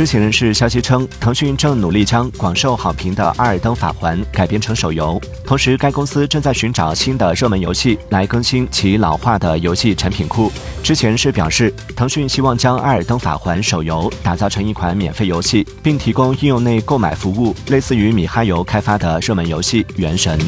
知情人士消息称腾讯正努力将广受好评的阿尔登法环改编成手游同时该公司正在寻找新的热门游戏来更新其老化的游戏产品库。知情人士表示腾讯希望将阿尔登法环手游打造成一款免费游戏并提供应用内购买服务类似于米哈游开发的热门游戏原神。